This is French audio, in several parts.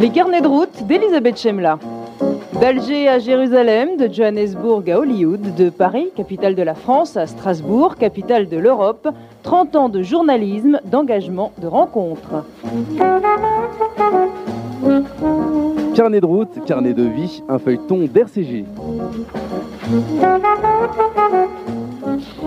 Les carnets de route d'Elisabeth Chemla. D'Alger à Jérusalem, de Johannesburg à Hollywood, de Paris, capitale de la France, à Strasbourg, capitale de l'Europe, 30 ans de journalisme, d'engagement, de rencontres. Carnet de route, carnet de vie, un feuilleton d'RCG.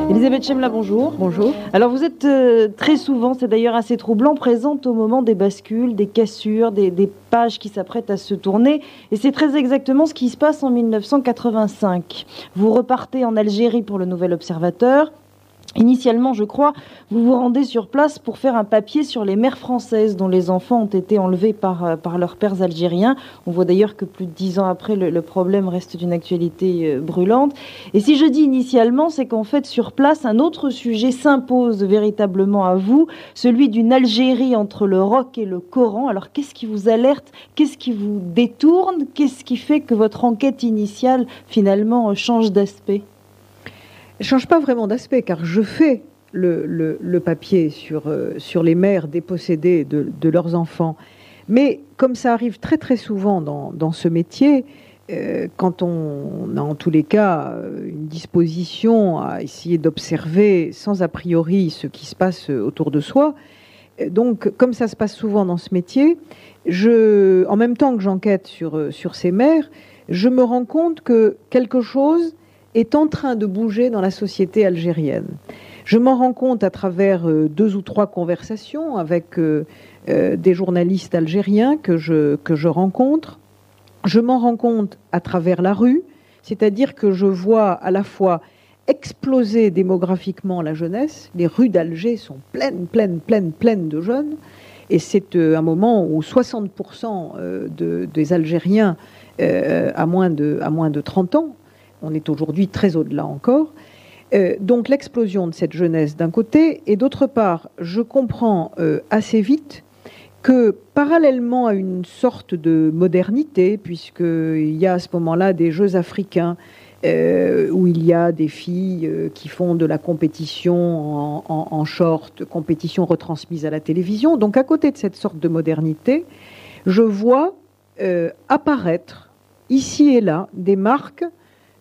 Elisabeth Chemla, bonjour. Bonjour. Alors vous êtes euh, très souvent, c'est d'ailleurs assez troublant, présente au moment des bascules, des cassures, des, des pages qui s'apprêtent à se tourner. Et c'est très exactement ce qui se passe en 1985. Vous repartez en Algérie pour le Nouvel Observateur. Initialement, je crois, vous vous rendez sur place pour faire un papier sur les mères françaises dont les enfants ont été enlevés par, euh, par leurs pères algériens. On voit d'ailleurs que plus de dix ans après, le, le problème reste d'une actualité euh, brûlante. Et si je dis initialement, c'est qu'en fait, sur place, un autre sujet s'impose véritablement à vous, celui d'une Algérie entre le roc et le Coran. Alors, qu'est-ce qui vous alerte? Qu'est-ce qui vous détourne? Qu'est-ce qui fait que votre enquête initiale, finalement, change d'aspect? Change pas vraiment d'aspect, car je fais le, le, papier sur, euh, sur les mères dépossédées de, de, leurs enfants. Mais comme ça arrive très très souvent dans, dans ce métier, euh, quand on a en tous les cas une disposition à essayer d'observer sans a priori ce qui se passe autour de soi, donc comme ça se passe souvent dans ce métier, je, en même temps que j'enquête sur, sur ces mères, je me rends compte que quelque chose est en train de bouger dans la société algérienne. Je m'en rends compte à travers euh, deux ou trois conversations avec euh, euh, des journalistes algériens que je, rencontre. Je m'en rends compte à travers la rue, c'est-à-dire que je vois à la fois exploser démographiquement la jeunesse. Les rues d'Alger sont pleines, pleines, pleines, pleines de jeunes. Et c'est un moment où 60% de, des Algériens à, moins de, à moins de 30 ans on est aujourd'hui très au-delà encore. Euh, donc l'explosion de cette jeunesse d'un côté, et d'autre part, je comprends euh, assez vite que parallèlement à une sorte de modernité, puisqu'il y a à ce moment-là des Jeux africains, euh, où il y a des filles qui font de la compétition en, short, compétition retransmise à la télévision. Donc à côté de cette sorte de modernité, je vois apparaître ici et là des marques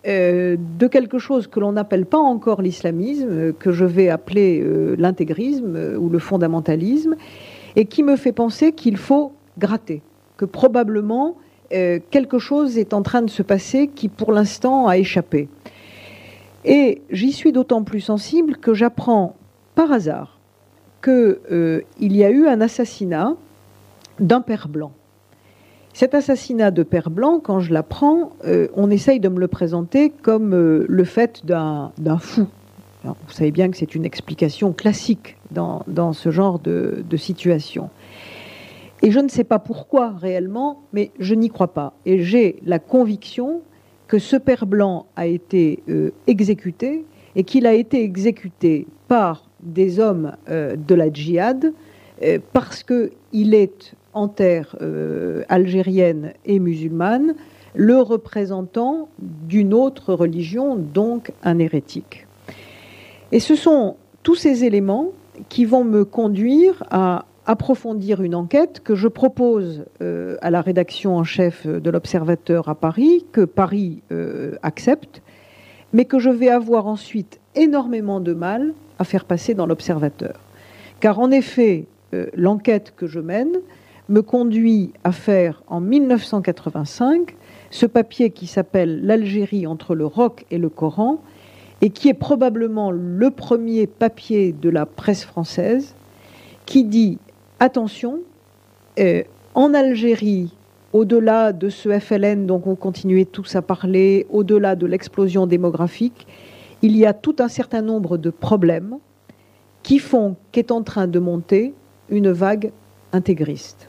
euh, de quelque chose que l'on n'appelle pas encore l'islamisme, euh, que je vais appeler euh, l'intégrisme ou le fondamentalisme, et qui me fait penser qu'il faut gratter, que probablement quelque chose est en train de se passer qui pour l'instant a échappé. Et j'y suis d'autant plus sensible que j'apprends par hasard qu'il y a eu un assassinat d'un père blanc cet assassinat de Père Blanc, quand je l'apprends, euh, on essaye de me le présenter comme euh, le fait d'un fou. Vous savez bien que c'est une explication classique dans, ce genre de, situation. Et je ne sais pas pourquoi réellement, mais je n'y crois pas. Et j'ai la conviction que ce Père Blanc a été euh, exécuté et qu'il a été exécuté par des hommes de la djihad parce qu'il est en terre euh, algérienne et musulmane le représentant d'une autre religion, donc un hérétique. Et ce sont tous ces éléments qui vont me conduire à approfondir une enquête que je propose euh, à la rédaction en chef de l'Observateur à Paris, que Paris euh, accepte, mais que je vais avoir ensuite énormément de mal à faire passer dans l'Observateur. Car en effet, l'enquête que je mène me conduit à faire en 1985 ce papier qui s'appelle L'Algérie entre le roc et le Coran et qui est probablement le premier papier de la presse française qui dit attention, euh, en Algérie, au-delà de ce FLN dont on continuait tous à parler, au-delà de l'explosion démographique, il y a tout un certain nombre de problèmes qui font qu'est en train de monter une vague intégriste.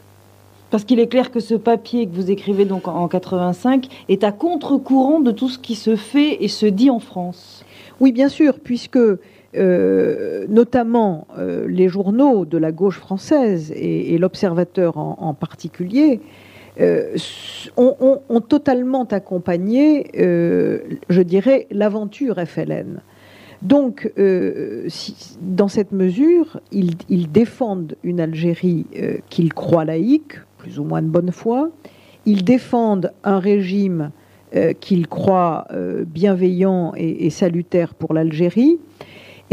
Parce qu'il est clair que ce papier que vous écrivez donc en 85 est à contre-courant de tout ce qui se fait et se dit en France. Oui, bien sûr, puisque euh, notamment euh, les journaux de la gauche française et, l'Observateur en, particulier euh, ont, totalement accompagné, je dirais, l'aventure FLN. Donc, dans cette mesure, ils, défendent une Algérie qu'ils croient laïque, plus ou moins de bonne foi. Ils défendent un régime qu'ils croient bienveillant et salutaire pour l'Algérie.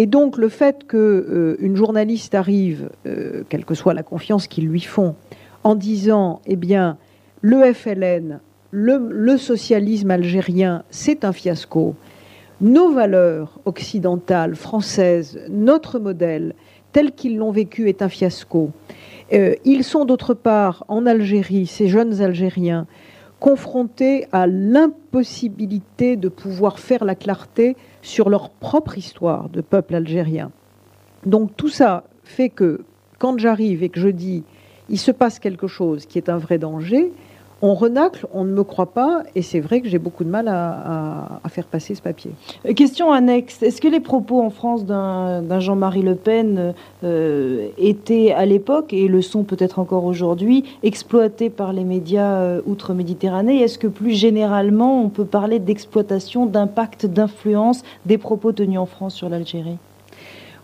Et donc le fait qu'une euh, journaliste arrive, euh, quelle que soit la confiance qu'ils lui font, en disant, eh bien, le FLN, le, socialisme algérien, c'est un fiasco. Nos valeurs occidentales, françaises, notre modèle, tel qu'ils l'ont vécu, est un fiasco. Euh, ils sont d'autre part en Algérie, ces jeunes Algériens, confrontés à l'impossibilité de pouvoir faire la clarté sur leur propre histoire de peuple algérien. Donc tout ça fait que quand j'arrive et que je dis il se passe quelque chose qui est un vrai danger, on renacle, on ne me croit pas, et c'est vrai que j'ai beaucoup de mal à, faire passer ce papier. Euh, question annexe, est-ce que les propos en France d'un Jean-Marie Le Pen euh, étaient à l'époque, et le sont peut-être encore aujourd'hui, exploités par les médias euh, outre-Méditerranée? Est-ce que plus généralement, on peut parler d'exploitation, d'impact, d'influence des propos tenus en France sur l'Algérie?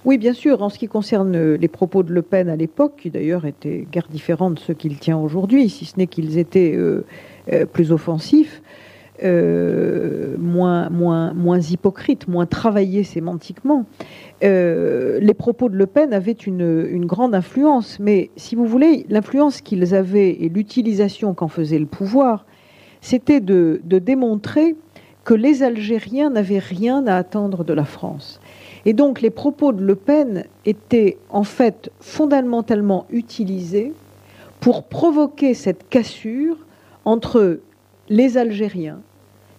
Oui, bien sûr. En ce qui concerne euh, les propos de Le Pen à l'époque, qui d'ailleurs étaient guère différents de ceux qu'il tient aujourd'hui, si ce n'est qu'ils étaient euh, euh, plus offensifs, moins, moins, hypocrites, moins travaillés sémantiquement. les propos de Le Pen avaient une, grande influence, mais si vous voulez, l'influence qu'ils avaient et l'utilisation qu'en faisait le pouvoir, c'était de démontrer que les Algériens n'avaient rien à attendre de la France. Et donc les propos de Le Pen étaient en fait fondamentalement utilisés pour provoquer cette cassure entre les Algériens,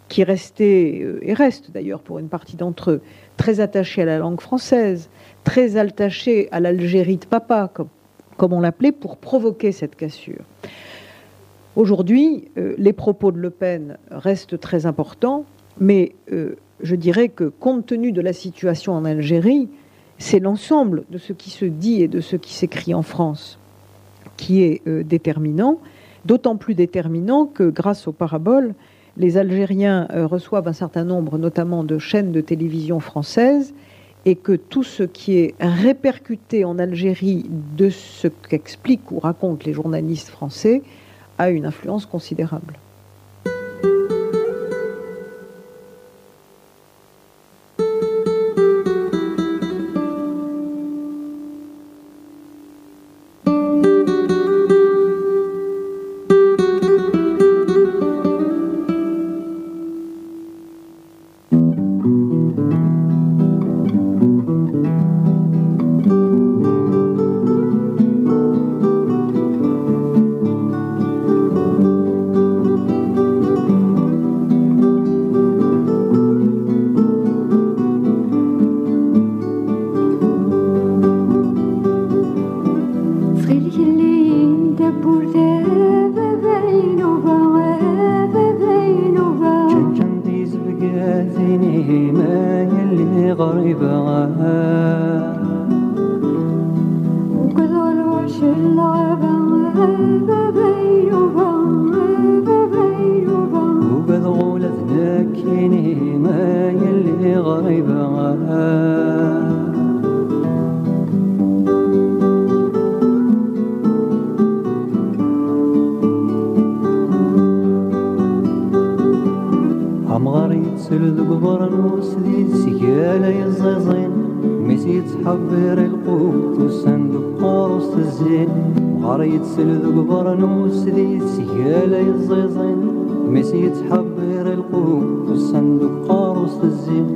qui restaient, euh, et restent d'ailleurs pour une partie d'entre eux, très attachés à la langue française, très attachés à l'Algérie de papa, comme, on l'appelait, pour provoquer cette cassure. Aujourd'hui, euh, les propos de Le Pen restent très importants, mais euh, je dirais que compte tenu de la situation en Algérie, c'est l'ensemble de ce qui se dit et de ce qui s'écrit en France qui est euh, déterminant, d'autant plus déterminant que grâce aux paraboles, les Algériens euh, reçoivent un certain nombre notamment de chaînes de télévision françaises et que tout ce qui est répercuté en Algérie de ce qu'expliquent ou racontent les journalistes français a une influence considérable. غريب عاد كل الوش اللعب وبلغوا لذناكيني ما يلي غريب عاد سلد قبر وسليد سيالة يزيزين ميسي تحبير القوت وسندق قرص الزين. وغريت سلذق برنوس ليد سيالة يزيزين ميسي تحبير القوت وسندق قرص الزين.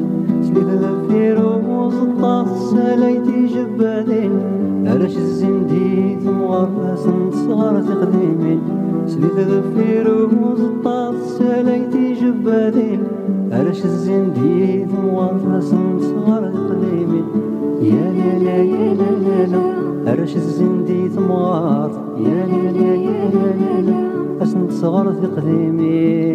سليد ذفير وزطاط ساليتي جبالين علاش الزين ديت مغرس صغار تقديمين. سليت ذفير وزطاط ساليتي جبالين علاش الزين ديت مورس من قليمي يا لا يا لا لا الزين ديت مغار يا لا لا يا لا لا صغر في قديمي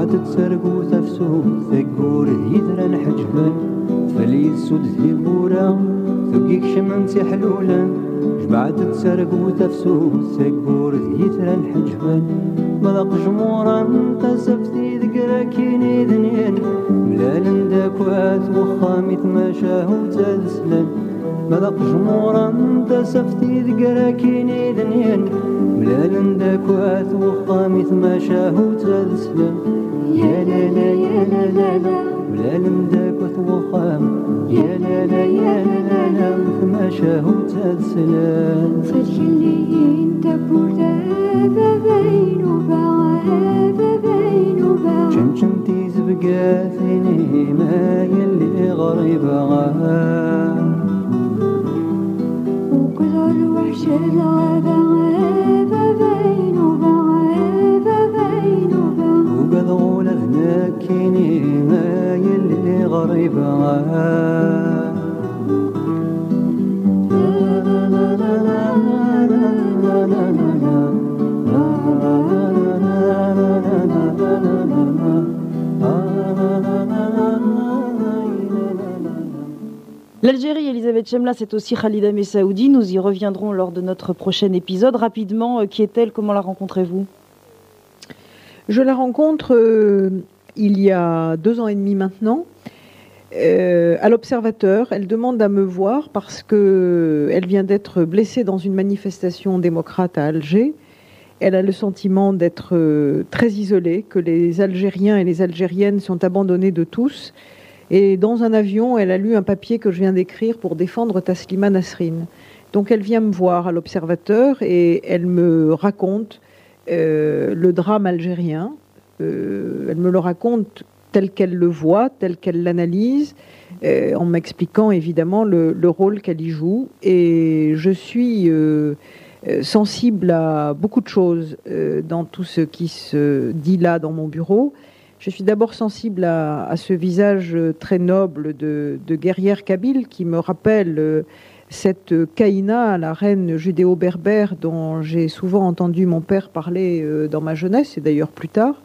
عاد تسرقو تفسو ثقور يدرى الحجبان فلي سود ثيبورا ثقيك شمن حلولا جبعت تسرقو تفسو ثقور يدرى الحجبان ملاق جمورا تسف في ذكرا كيني ذنين ملال داكوات وخامي تماشاه وتاد سلان ملق جمورا في راكيني دنيان ملال داك واث وخاميث ما شاهو تسلم يا لا لا يا لا لا لا ملال داك واث وخام يا لا لا يا لا لا لا ما شاهو تسلم فالخليين تبور دابا بين وبعاد بين وبعاد شمشم تيز بقاثيني ما يلي غريبة وبذغول C'est aussi Khalida Messaoudi. Nous y reviendrons lors de notre prochain épisode. Rapidement, euh, qui est-elle? Comment la rencontrez-vous? Je la rencontre euh, il y a deux ans et demi maintenant. euh, à l'observateur, elle demande à me voir parce que elle vient d'être blessée dans une manifestation démocrate à Alger. Elle a le sentiment d'être très isolée, que les Algériens et les Algériennes sont abandonnés de tous. Et dans un avion, elle a lu un papier que je viens d'écrire pour défendre Taslima Nasrin. Donc elle vient me voir à l'observateur et elle me raconte euh, le drame algérien. Euh, elle me le raconte tel qu'elle le voit, tel qu'elle l'analyse, euh, en m'expliquant évidemment le, le rôle qu'elle y joue. Et je suis sensible à beaucoup de choses dans tout ce qui se dit là dans mon bureau. Je suis d'abord sensible à, ce visage très noble de, de guerrière kabyle qui me rappelle euh, cette Kaïna, la reine judéo-berbère dont j'ai souvent entendu mon père parler euh, dans ma jeunesse et d'ailleurs plus tard,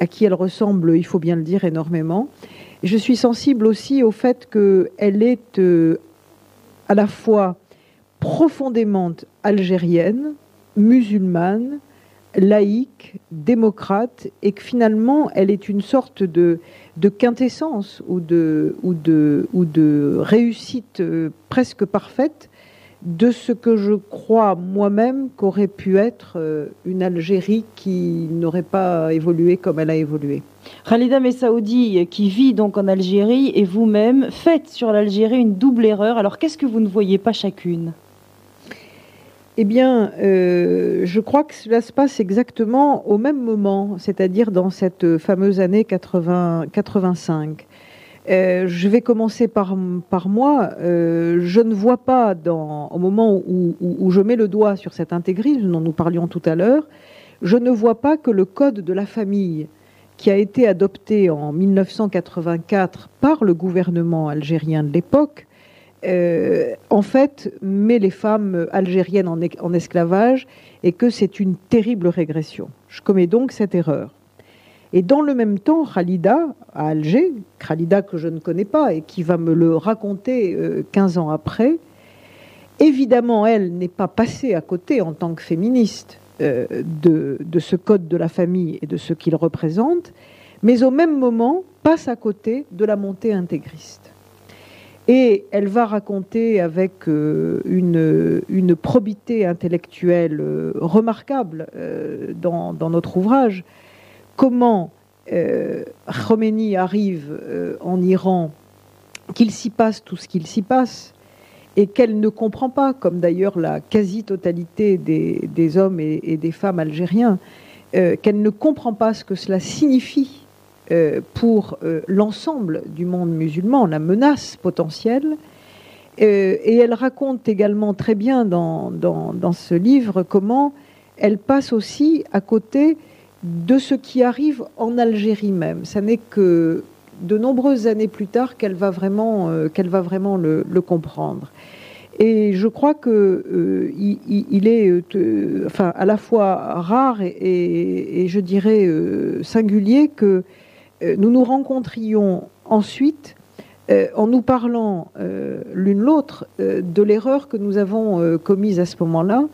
à qui elle ressemble, il faut bien le dire, énormément. Je suis sensible aussi au fait qu'elle est euh, à la fois profondément algérienne, musulmane, laïque, démocrate, et que finalement, elle est une sorte de, quintessence ou de, réussite euh, presque parfaite de ce que je crois moi-même qu'aurait pu être euh, une Algérie qui n'aurait pas évolué comme elle a évolué. Khalida Messaoudi, qui vit donc en Algérie, et vous-même, faites sur l'Algérie une double erreur. Alors qu'est-ce que vous ne voyez pas chacune? Eh bien, euh, je crois que cela se passe exactement au même moment, c'est-à-dire dans cette fameuse année 80, 85. Euh, je vais commencer par, par moi. Euh, je ne vois pas, dans, au moment où, je mets le doigt sur cet intégrisme dont nous parlions tout à l'heure, je ne vois pas que le code de la famille qui a été adopté en 1984 par le gouvernement algérien de l'époque, euh, en fait, met les femmes algériennes en, esclavage et que c'est une terrible régression. Je commets donc cette erreur. Et dans le même temps, Khalida, à Alger, Khalida que je ne connais pas et qui va me le raconter euh, 15 ans après, évidemment, elle n'est pas passée à côté en tant que féministe euh, de ce code de la famille et de ce qu'il représente, mais au même moment passe à côté de la montée intégriste. Et elle va raconter avec euh, une, probité intellectuelle euh, remarquable euh, dans, notre ouvrage. Comment Khomeini arrive en Iran, qu'il s'y passe tout ce qu'il s'y passe, et qu'elle ne comprend pas, comme d'ailleurs la quasi-totalité des, des, hommes et, des femmes algériens, qu'elle ne comprend pas ce que cela signifie pour euh, l'ensemble du monde musulman, la menace potentielle. Euh, et elle raconte également très bien dans, dans, ce livre comment elle passe aussi à côté de ce qui arrive en Algérie même. Ça n'est que de nombreuses années plus tard qu'elle va vraiment, qu'elle va vraiment le, comprendre. Et je crois que il, est, enfin, à la fois rare et, je dirais singulier que euh, nous nous rencontrions ensuite euh, en nous parlant euh, l'une l'autre de l'erreur que nous avons commise à ce moment-là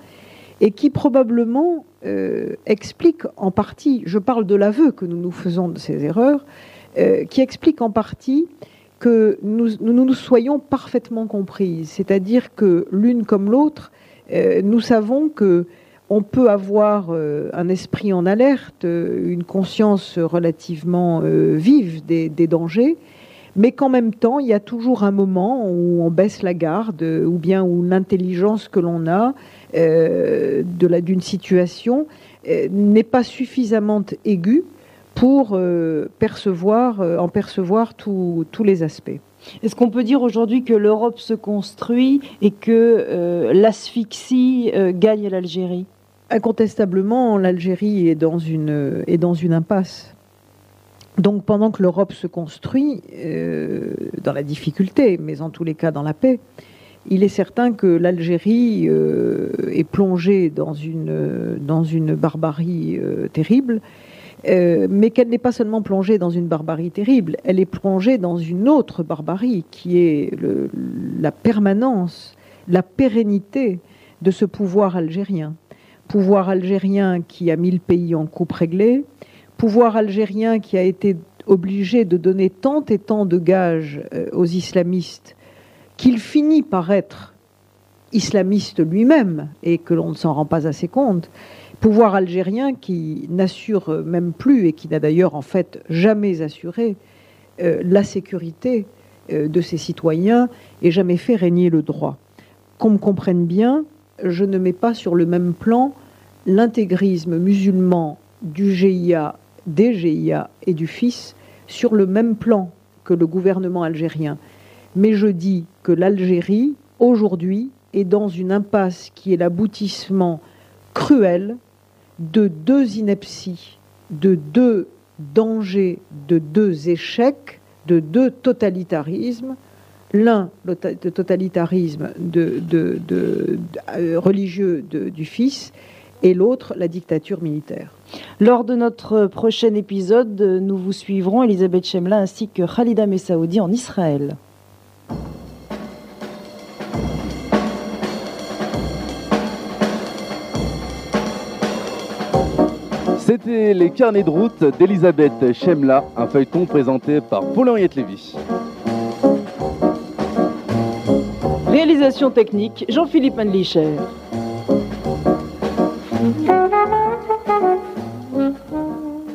et qui probablement explique en partie, je parle de l'aveu que nous nous faisons de ces erreurs, qui explique en partie que nous, nous soyons parfaitement comprises, c'est-à-dire que l'une comme l'autre, nous savons que on peut avoir euh, un esprit en alerte, euh, une conscience relativement euh, vive des, dangers, mais qu'en même temps, il y a toujours un moment où on baisse la garde, ou bien où l'intelligence que l'on a d'une situation n'est pas suffisamment aiguë pour percevoir, en percevoir tous les aspects. Est-ce qu'on peut dire aujourd'hui que l'Europe se construit et que l'asphyxie gagne l'Algérie? Incontestablement, l'Algérie est dans une impasse. Donc pendant que l'Europe se construit euh, dans la difficulté, mais en tous les cas dans la paix, il est certain que l'Algérie euh, est plongée dans une dans une barbarie euh, terrible, mais qu'elle n'est pas seulement plongée dans une barbarie terrible, elle est plongée dans une autre barbarie qui est la permanence, la pérennité de ce pouvoir algérien pouvoir algérien qui a mis le pays en coupe réglée, pouvoir algérien qui a été obligé de donner tant et tant de gages euh, aux islamistes qu'il finit par être islamiste lui-même et que l'on ne s'en rend pas assez compte. Pouvoir algérien qui n'assure même plus et qui n'a d'ailleurs en fait jamais assuré euh, la sécurité euh, de ses citoyens et jamais fait régner le droit. Qu'on me comprenne bien, je ne mets pas sur le même plan l'intégrisme musulman du GIA, des GIA et du FIS sur le même plan que le gouvernement algérien. Mais je dis que l'Algérie, aujourd'hui, est dans une impasse qui est l'aboutissement cruel de deux inepties, de deux dangers, de deux échecs, de deux totalitarismes l'un le totalitarisme de, euh, religieux du fils et l'autre la dictature militaire. Lors de notre prochain épisode, nous vous suivrons Elisabeth Chemla ainsi que Khalida Messaoudi en Israël. C'était les carnets de route d'Elisabeth Chemla, un feuilleton présenté par Paul-Henriette Lévy. Réalisation technique, Jean-Philippe Manlicher.